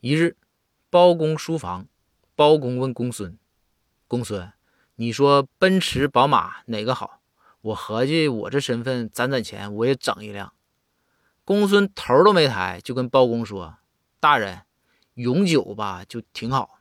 一日包公书房包公问公孙公孙你说奔驰宝马哪个好？我合计我这身份攒攒钱我也整一辆。公孙头都没抬就跟包公说大人永久吧就挺好